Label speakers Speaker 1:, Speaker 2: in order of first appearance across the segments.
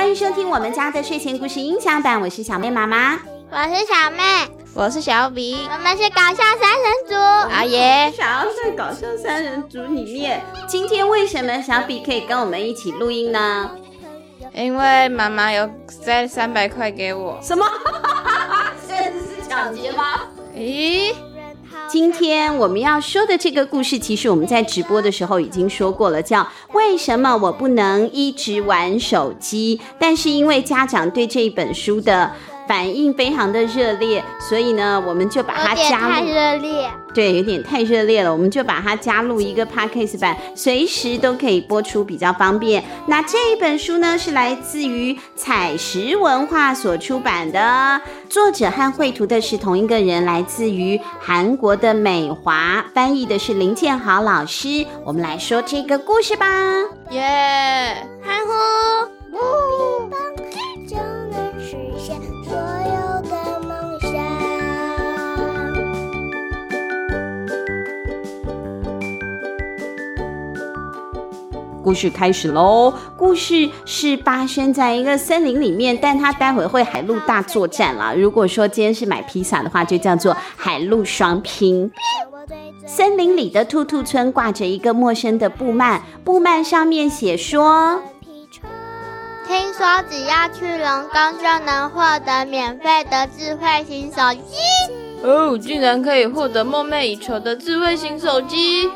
Speaker 1: 欢迎收听我们家的睡前故事音享版，我是小妹妈妈，
Speaker 2: 我是小妹，
Speaker 3: 我是小比，
Speaker 2: 我们是搞笑三人组。
Speaker 3: 阿爷，
Speaker 1: 想要在搞笑三人组里面，今天为什么小比可以跟我们一起录音呢？
Speaker 3: 因为妈妈有塞三百块给我。
Speaker 1: 什么？现在是抢劫吗？
Speaker 3: 咦？
Speaker 1: 今天我们要说的这个故事，其实我们在直播的时候已经说过了，叫“为什么我不能一直玩手机”。但是因为家长对这一本书的反应非常的热烈，所以呢，我们就把它加入。
Speaker 2: 太热烈，
Speaker 1: 对，有点太热烈了，我们就把它加入一个 podcast 版，随时都可以播出，比较方便。那这一本书呢，是来自于采石文化所出版的，作者和绘图的是同一个人，来自于韩国的美华，翻译的是林建豪老师。我们来说这个故事吧，
Speaker 3: 耶！
Speaker 2: 欢呼！
Speaker 1: 故事开始喽！故事是发生在一个森林里面，但它待会会海陆大作战啦。如果说今天是买披萨的话，就叫做海陆双拼。森林里的兔兔村挂着一个陌生的布幔，布幔上面写说：“
Speaker 2: 听说只要去龙宫就能获得免费的智慧型手机。”
Speaker 3: 哦，竟然可以获得梦寐以求的智慧型手机！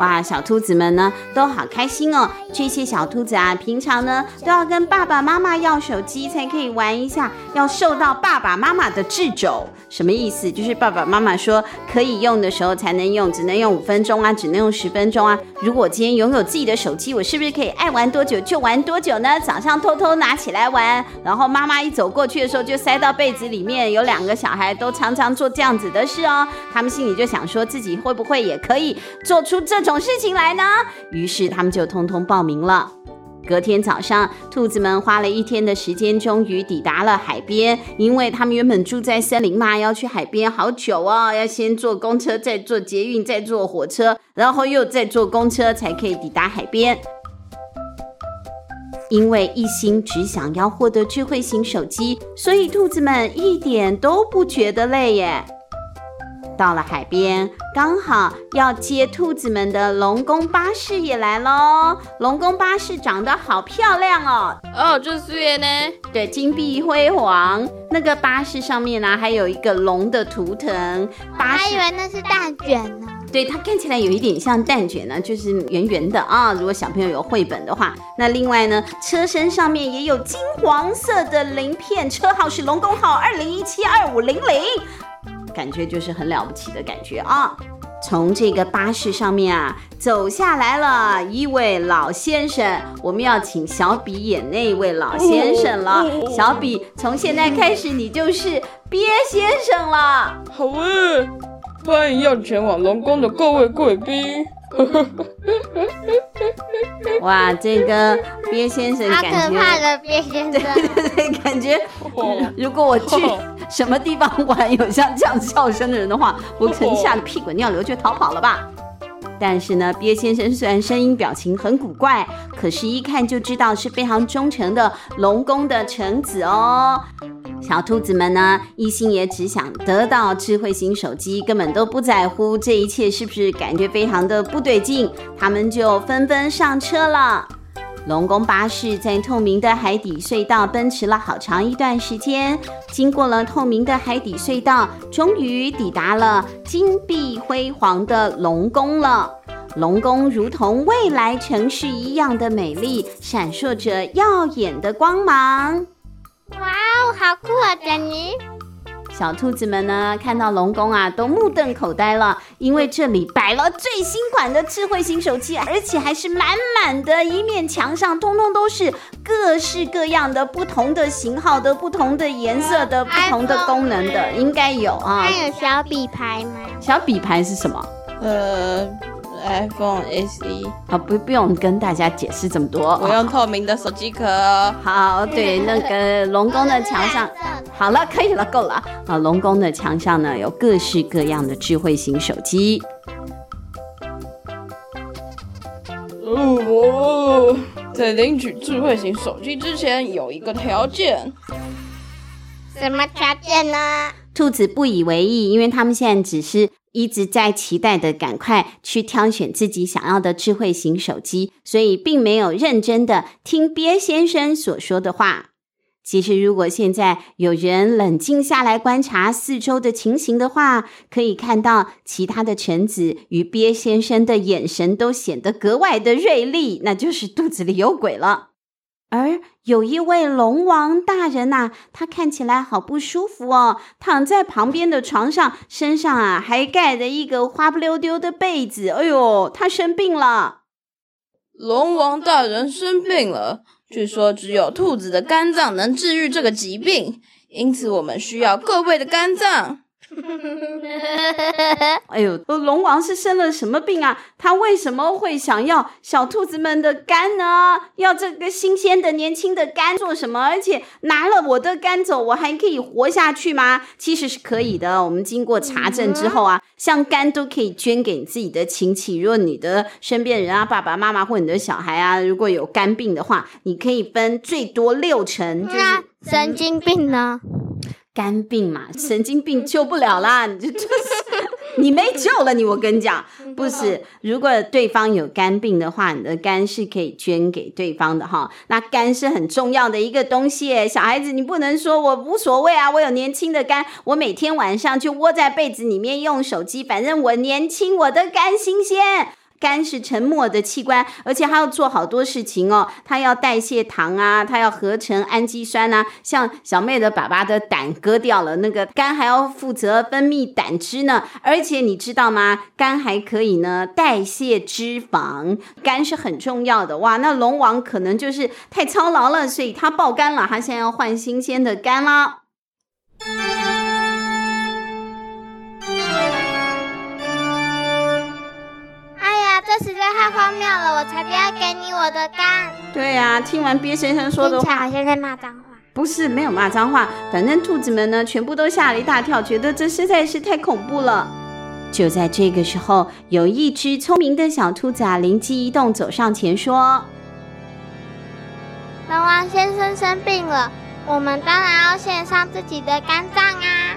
Speaker 1: 哇，小兔子们呢都好开心哦！这些小兔子啊，平常呢都要跟爸爸妈妈要手机才可以玩一下，要受到爸爸妈妈的掣肘。什么意思？就是爸爸妈妈说可以用的时候才能用，只能用五分钟啊，只能用十分钟啊。如果今天拥有自己的手机，我是不是可以爱玩多久就玩多久呢？早上偷偷拿起来玩，然后妈妈一走过去的时候就塞到被子里面。有两个小孩都常常做这样子的事哦，他们心里就想说自己会不会也可以做出这种。种事情来呢，于是他们就通通报名了。隔天早上，兔子们花了一天的时间，终于抵达了海边。因为他们原本住在森林嘛，要去海边好久哦，要先坐公车，再坐捷运，再坐火车，然后又再坐公车才可以抵达海边。因为一心只想要获得智慧型手机，所以兔子们一点都不觉得累耶。到了海边，刚好要接兔子们的龙宫巴士也来喽。龙宫巴士长得好漂亮哦！
Speaker 3: 哦，就是耶呢。
Speaker 1: 对，金碧辉煌。那个巴士上面呢、啊，还有一个龙的图腾。巴士，
Speaker 2: 我还以为那是蛋卷呢。
Speaker 1: 对，它看起来有一点像蛋卷呢，就是圆圆的啊。如果小朋友有绘本的话，那另外呢，车身上面也有金黄色的鳞片，车号是龙宫号二零一七二五零零。感觉就是很了不起的感觉啊！从这个巴士上面啊走下来了一位老先生，我们要请小比演那位老先生了。小比，从现在开始你就是鳖先生了。
Speaker 3: 好啊，欢迎要前往龙宫的各位贵宾。
Speaker 1: 哇，这个鳖先生感觉，
Speaker 2: 好可怕的鳖先生，
Speaker 1: 对对对，感觉如果我去什么地方玩，有像这样笑声的人的话，我可能吓得屁滚尿流就逃跑了吧。但是呢，鳖先生虽然声音表情很古怪，可是一看就知道是非常忠诚的龙宫的臣子哦。小兔子们呢，一心也只想得到智慧型手机，根本都不在乎这一切是不是感觉非常的不对劲。他们就纷纷上车了。龙宫巴士在透明的海底隧道奔驰了好长一段时间，经过了透明的海底隧道，终于抵达了金碧辉煌的龙宫了。龙宫如同未来城市一样的美丽，闪烁着耀眼的光芒。
Speaker 2: 哇哦，好酷啊，珍妮！
Speaker 1: 小兔子们呢，看到龙宫啊，都目瞪口呆了，因为这里摆了最新款的智慧型手机，而且还是满满的一面墙上，通通都是各式各样的、不同的型号的、不同的颜色的、不同的功能的，应该有啊。
Speaker 2: 还有小笔牌吗？
Speaker 1: 小笔牌是什么？
Speaker 3: 呃。iPhone SE
Speaker 1: 好，不不用跟大家解释这么多。
Speaker 3: 我用透明的手机壳。
Speaker 1: 好，对，那个龙宫的墙上，好了，可以了，够了。啊，龙宫的墙上呢，有各式各样的智慧型手机。
Speaker 3: 哦，在领取智慧型手机之前，有一个条件。
Speaker 2: 什么条件呢？
Speaker 1: 兔子不以为意，因为他们现在只是一直在期待的赶快去挑选自己想要的智慧型手机，所以并没有认真的听鳖先生所说的话。其实，如果现在有人冷静下来观察四周的情形的话，可以看到其他的臣子与鳖先生的眼神都显得格外的锐利，那就是肚子里有鬼了。而有一位龙王大人呐、他看起来好不舒服哦，躺在旁边的床上，身上啊还盖着一个花不溜丢的被子。哎呦，他生病了！
Speaker 3: 龙王大人生病了。据说只有兔子的肝脏能治愈这个疾病，因此我们需要各位的肝脏。
Speaker 1: 哎呦，龙王是生了什么病啊？他为什么会想要小兔子们的肝呢？要这个新鲜的、年轻的肝做什么？而且拿了我的肝走，我还可以活下去吗？其实是可以的。我们经过查证之后啊，像肝都可以捐给你自己的亲戚。如果你的身边人啊，爸爸妈妈或你的小孩啊，如果有肝病的话，你可以分最多六成。就是
Speaker 2: 神经病呢？
Speaker 1: 肝病嘛，神经病救不了啦，你就就是你没救了你。我跟你讲，不是，如果对方有肝病的话，你的肝是可以捐给对方的哈。那肝是很重要的一个东西，小孩子你不能说我无所谓啊，我有年轻的肝，我每天晚上就窝在被子里面用手机，反正我年轻，我的肝新鲜。肝是沉默的器官，而且还要做好多事情哦。它要代谢糖啊，它要合成氨基酸啊。像小妹的爸爸的胆割掉了，那个肝还要负责分泌胆汁呢。而且你知道吗？肝还可以呢代谢脂肪，肝是很重要的。哇，那龙王可能就是太操劳了，所以他爆肝了。他现在要换新鲜的肝了。
Speaker 2: 了，我才不要给你我的肝。
Speaker 1: 对呀、啊，听完鳖先生说的话，
Speaker 2: 好像在骂脏话。
Speaker 1: 不是，没有骂脏话，反正兔子们呢，全部都吓了一大跳，觉得这实在是太恐怖了。就在这个时候，有一只聪明的小兔子啊，灵机一动，走上前说：“
Speaker 2: 龙王先生生病了，我们当然要献上自己的肝脏啊。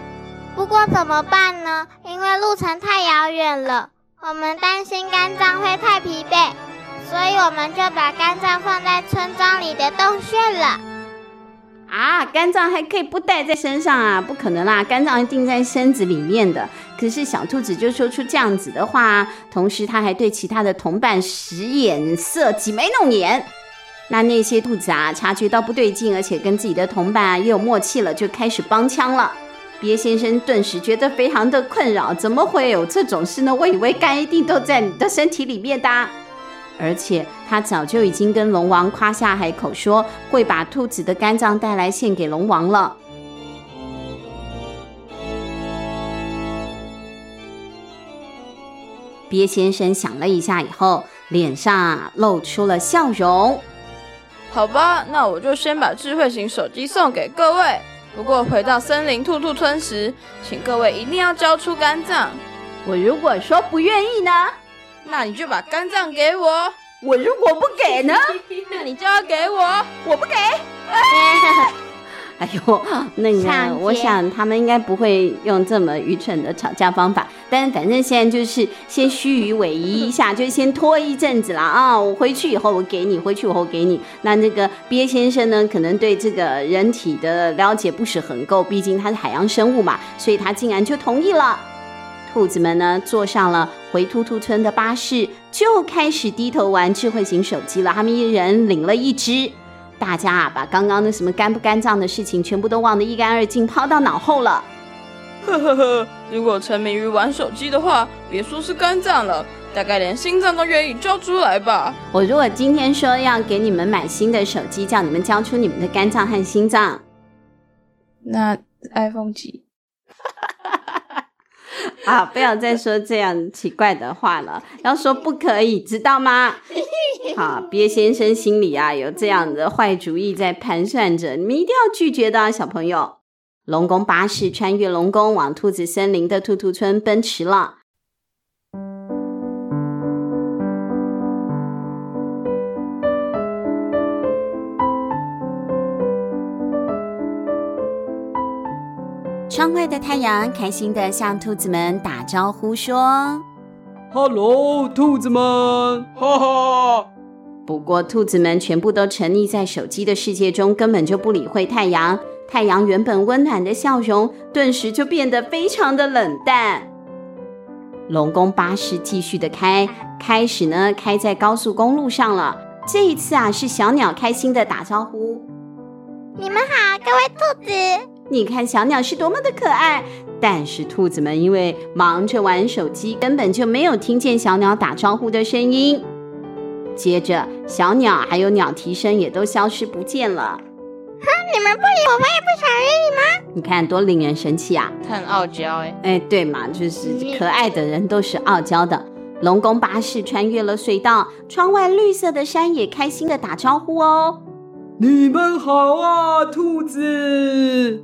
Speaker 2: 不过怎么办呢？因为路程太遥远了。”我们担心肝脏所以我们就把肝脏放在村庄里的洞穴了。
Speaker 1: 啊，肝脏还可以不带在身上啊？不可能啦，肝脏一定在身子里面的。可是小兔子就说出这样子的话，同时他还对其他的同伴使眼色，挤眉弄眼。那那些兔子啊，察觉到不对劲，而且跟自己的同伴啊也有默契了，就开始帮腔了。鳖先生顿时觉得非常的困扰，怎么会有这种事呢？我以为肝一定都在你的身体里面的，而且他早就已经跟龙王夸下海口说会把兔子的肝脏带来献给龙王了。鳖先生想了一下以后，脸上露出了笑容。
Speaker 3: 好吧，那我就先把智慧型手机送给各位。不过回到森林兔兔村时，请各位一定要交出肝脏。
Speaker 1: 我如果说不愿意呢？
Speaker 3: 那你就把肝脏给我。
Speaker 1: 我如果不给呢？
Speaker 3: 那你就要给我。
Speaker 1: 我不给。哎呦，那个，我想他们应该不会用这么愚蠢的吵架方法。但反正现在就是先虚与委蛇一下，就先拖一阵子了啊！我回去以后我给你，回去以后给你。那那个鳖先生呢，可能对这个人体的了解不是很够，毕竟他是海洋生物嘛，所以他竟然就同意了。兔子们呢，坐上了回兔兔村的巴士，就开始低头玩智慧型手机了。他们一人领了一只。大家啊，把刚刚的什么肝不肝脏的事情全部都忘得一干二净，抛到脑后了。
Speaker 3: 呵呵呵，如果沉迷于玩手机的话，别说是肝脏了，大概连心脏都愿意交出来吧。
Speaker 1: 我如果今天说要给你们买新的手机，叫你们交出你们的肝脏和心脏，
Speaker 3: 那 iPhone 几？
Speaker 1: 啊！不要再说这样奇怪的话了，要说不可以，知道吗？好，鳖先生心里啊有这样的坏主意在盘算着，你们一定要拒绝的啊，小朋友。龙宫巴士穿越龙宫，往兔子森林的兔兔村奔驰了。窗外的太阳开心的向兔子们打招呼说
Speaker 4: ：“Hello，兔子们，哈哈。”
Speaker 1: 不过，兔子们全部都沉溺在手机的世界中，根本就不理会太阳。太阳原本温暖的笑容，顿时就变得非常的冷淡。龙宫巴士继续的开，开始呢开在高速公路上了。这一次啊，是小鸟开心的打招呼：“
Speaker 2: 你们好，各位兔子！
Speaker 1: 你看小鸟是多么的可爱。”但是兔子们因为忙着玩手机，根本就没有听见小鸟打招呼的声音。接着，小鸟还有鸟啼声也都消失不见了。
Speaker 2: 哼，你们不理我，我也不想理你吗？
Speaker 1: 你看多令人生气啊！
Speaker 3: 他很傲娇哎，
Speaker 1: 哎，对嘛，就是可爱的人都是傲娇的。龙宫巴士穿越了隧道，窗外绿色的山也开心的打招呼哦。
Speaker 4: 你们好啊，兔子！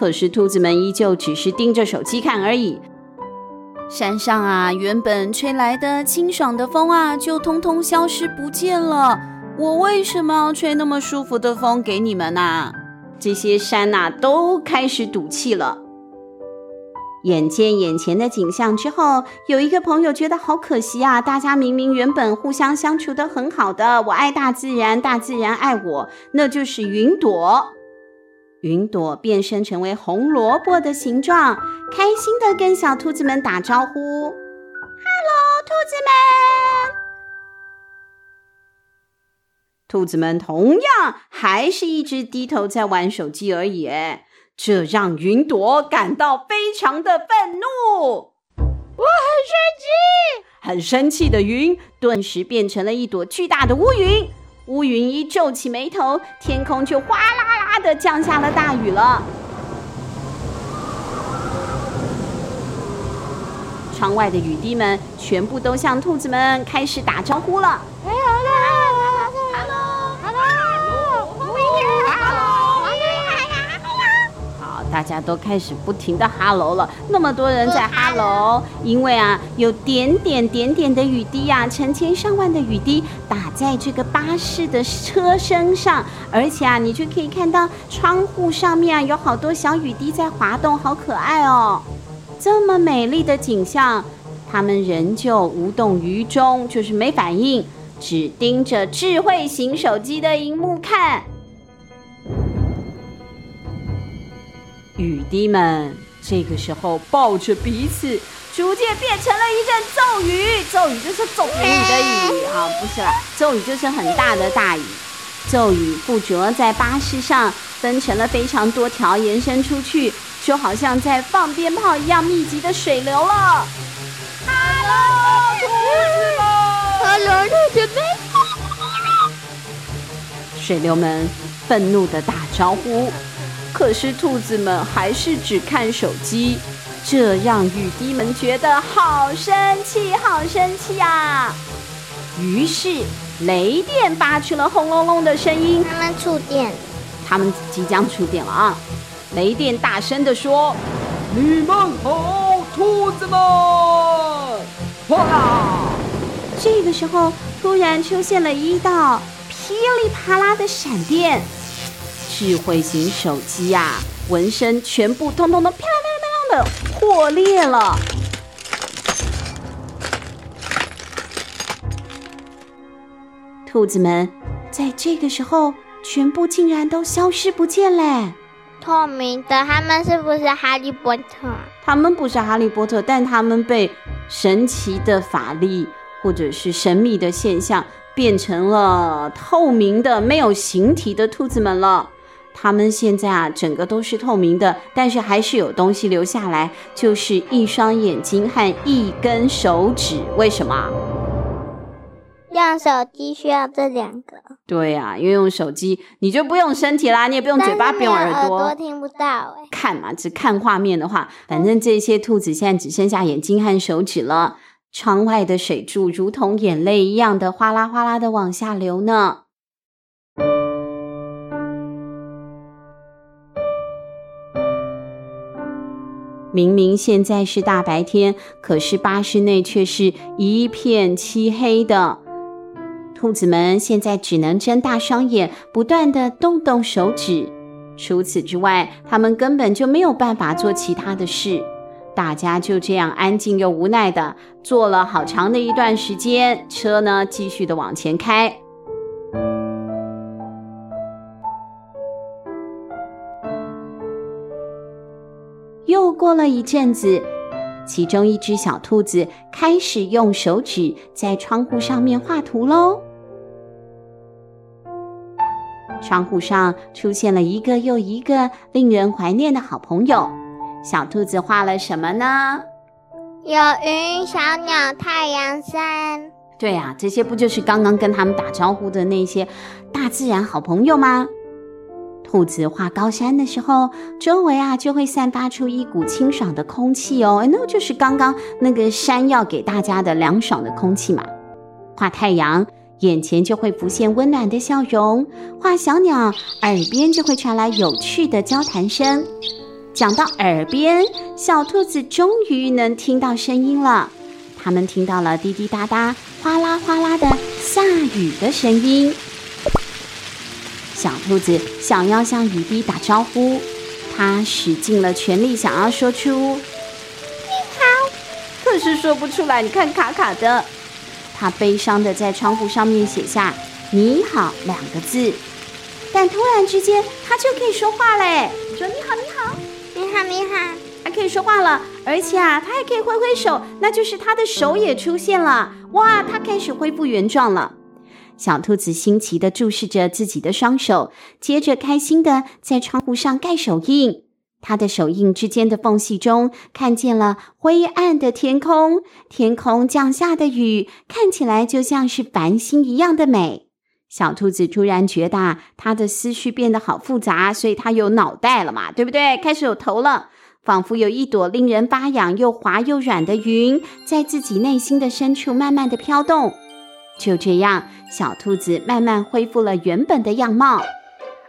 Speaker 1: 可是兔子们依旧只是盯着手机看而已。山上啊，原本吹来的清爽的风啊，就通通消失不见了。我为什么要吹那么舒服的风给你们啊？这些山呐，都开始赌气了。眼见眼前的景象之后，有一个朋友觉得好可惜啊！大家明明原本互相相处的很好的，我爱大自然，大自然爱我，那就是云朵。云朵变身成为红萝卜的形状，开心的跟小兔子们打招呼：“Hello，兔子们！”兔子们同样还是一直低头在玩手机而已，这让云朵感到非常的愤怒。
Speaker 2: 我很生气，
Speaker 1: 很生气的云顿时变成了一朵巨大的乌云。乌云一皱起眉头，天空就哗啦啦的降下了大雨了。窗外的雨滴们全部都向兔子们开始打招呼了。大家都开始不停的哈喽了，那么多人在哈喽，因为啊，有点点点点的雨滴呀、啊，成千上万的雨滴打在这个巴士的车身上，而且啊，你就可以看到窗户上面啊，有好多小雨滴在滑动，好可爱哦！这么美丽的景象，他们仍旧无动于衷，就是没反应，只盯着智慧型手机的荧幕看。雨滴们这个时候抱着彼此，逐渐变成了一阵骤雨。骤雨就是骤雨的雨啊，不是啦，骤雨就是很大的大雨。骤雨附着在巴士上，分成了非常多条，延伸出去，就好像在放鞭炮一样密集的水流了。Hello，兔子们！Hello，兔子们！水流们愤怒的打招呼。可是兔子们还是只看手机，这让雨滴们觉得好生气，好生气啊！于是雷电发出了轰隆隆的声音，
Speaker 2: 他们触电，
Speaker 1: 他们即将触电了啊！雷电大声地说：“
Speaker 4: 你们好，兔子们！”哇！
Speaker 1: 这个时候突然出现了一道噼里啪啦的闪电。智慧型手机呀、啊，纹身全部通通都啪啦啪啦啪啦的破裂了。兔子们在这个时候全部竟然都消失不见嘞！
Speaker 2: 透明的，他们是不是哈利波特？
Speaker 1: 他们不是哈利波特，但他们被神奇的法力或者是神秘的现象变成了透明的、没有形体的兔子们了。他们现在啊，整个都是透明的，但是还是有东西留下来，就是一双眼睛和一根手指。为什么？
Speaker 2: 用手机需要这两个。
Speaker 1: 对呀、啊，因为用手机你就不用身体啦，你也不用嘴巴，不用耳朵，
Speaker 2: 耳朵听不到哎。
Speaker 1: 看嘛，只看画面的话，反正这些兔子现在只剩下眼睛和手指了。窗外的水柱如同眼泪一样的哗啦哗啦的往下流呢。明明现在是大白天，可是巴士内却是一片漆黑的。兔子们现在只能睁大双眼，不断的动动手指。除此之外，他们根本就没有办法做其他的事。大家就这样安静又无奈的坐了好长的一段时间，车呢继续的往前开。过了一阵子，其中一只小兔子开始用手指在窗户上面画图喽。窗户上出现了一个又一个令人怀念的好朋友。小兔子画了什么呢？
Speaker 2: 有云、小鸟、太阳、山。
Speaker 1: 对呀，这些不就是刚刚跟他们打招呼的那些大自然好朋友吗？兔子画高山的时候，周围啊就会散发出一股清爽的空气哦，那就是刚刚那个山要给大家的凉爽的空气嘛。画太阳。眼前就会浮现温暖的笑容，画小鸟，耳边就会传来有趣的交谈声。讲到耳边，小兔子终于能听到声音了。它们听到了滴滴答答、哗啦哗啦的下雨的声音。小兔子想要向雨滴打招呼，它使尽了全力想要说出“你好”，可是说不出来。你看，卡卡的。它悲伤的在窗户上面写下“你好”两个字，但突然之间，它就可以说话嘞！说：“你好，你好，
Speaker 2: 你好，你好。”
Speaker 1: 它可以说话了，而且啊，它还可以挥挥手，那就是它的手也出现了。哇，它开始恢复原状了。小兔子新奇地注视着自己的双手，接着开心地在窗户上盖手印。他的手印之间的缝隙中，看见了灰暗的天空，天空降下的雨看起来就像是繁星一样的美。小兔子突然觉得，他的思绪变得好复杂，所以他有脑袋了嘛，对不对？开始有头了，仿佛有一朵令人发痒又滑又软的云，在自己内心的深处慢慢的飘动。就这样，小兔子慢慢恢复了原本的样貌。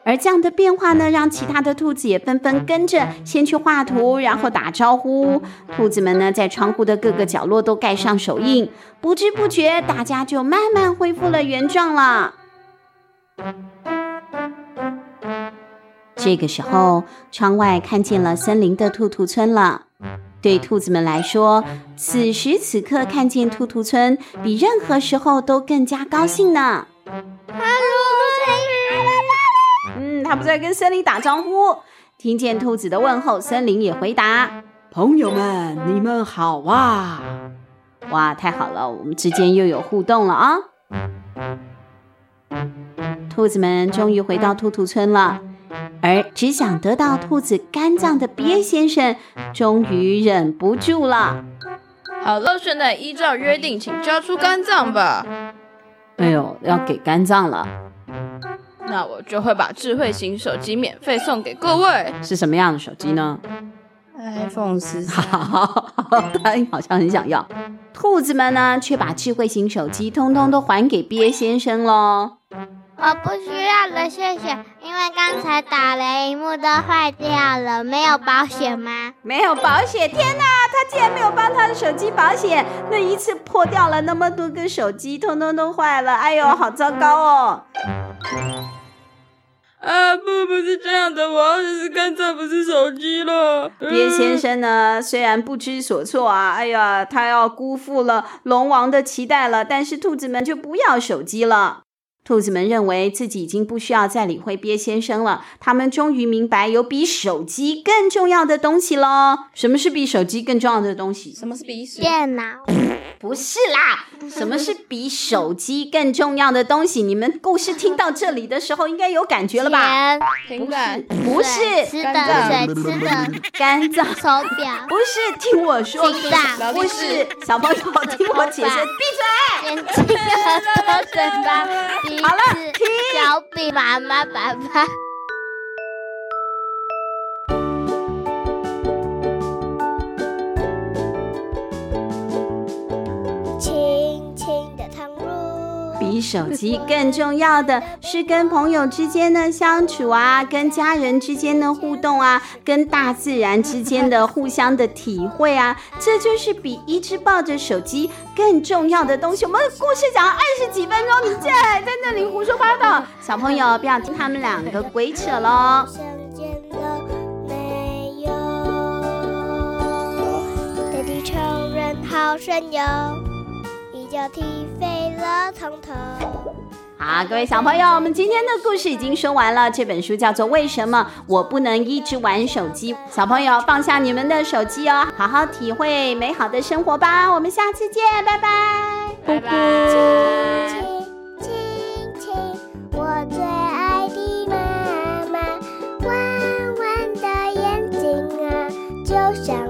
Speaker 1: 而这样的变化呢，让其他的兔子也纷纷跟着先去画图，然后打招呼。兔子们呢，在窗户的各个角落都盖上手印，不知不觉，大家就慢慢恢复了原状了。这个时候，窗外看见了森林的兔兔村了。对兔子们来说，此时此刻看见兔兔村，比任何时候都更加高兴呢。嗯他不在跟森林打招呼，听见兔子的问候，森林也回答：“
Speaker 4: 朋友们，你们好啊！”
Speaker 1: 哇，太好了，我们之间又有互动了啊！兔子们终于回到兔兔村了，而只想得到兔子肝脏的鳖先生终于忍不住了。
Speaker 3: 好了，现在依照约定，请交出肝脏吧。
Speaker 1: 哎呦，要给肝脏了。
Speaker 3: 那我就会把智慧型手机免费送给各位。
Speaker 1: 是什么样的手机呢
Speaker 3: ？iPhone 十三。
Speaker 1: 好，他好像很想要。兔子们呢，却把智慧型手机通通都还给鳖先生喽。
Speaker 2: 我不需要了，谢谢。因为刚才打雷，萤幕都坏掉了，没有保险吗？
Speaker 1: 没有保险！天哪，他竟然没有帮他的手机保险，那一次破掉了那么多个手机，通通都坏了。哎呦，好糟糕哦！
Speaker 3: 啊不，不是这样的，我要的是肝脏，不是手机了。
Speaker 1: 鳖先生呢，虽然不知所措啊，哎呀，他要辜负了龙王的期待了，但是兔子们就不要手机了。兔子们认为自己已经不需要再理会鳖先生了，他们终于明白有比手机更重要的东西喽。什么是比手机更重要的东西？
Speaker 3: 什么是比手？
Speaker 2: 电脑？
Speaker 1: 不是啦，什么是比手机更重要的东西？你们故事听到这里的时候，应该有感觉了吧？
Speaker 3: 不是？
Speaker 1: 不是，
Speaker 2: 吃的水，吃的
Speaker 1: 肝脏，
Speaker 2: 手表？
Speaker 1: 不是，听我
Speaker 2: 说？
Speaker 1: 不是，小朋友，听我解释，闭嘴！
Speaker 2: 眼睛、耳朵、嘴巴。
Speaker 1: 好了，
Speaker 2: 小比妈妈，爸爸。
Speaker 1: 手机，更重要的是跟朋友之间的相处啊，跟家人之间的互动啊，跟大自然之间的互相的体会啊，这就是比一直抱着手机更重要的东西。我们故事讲了二十几分钟，你竟然在那里胡说八道，小朋友不要听他们两个鬼扯喽。
Speaker 5: 好神游。就踢飞了从头。
Speaker 1: 好，各位小朋友，我们今天的故事已经说完了。这本书叫做《为什么我不能一直玩手机》。小朋友放下你们的手机哦，好好体会美好的生活吧。我们下次见，拜拜，
Speaker 3: 拜拜。
Speaker 5: 在梦。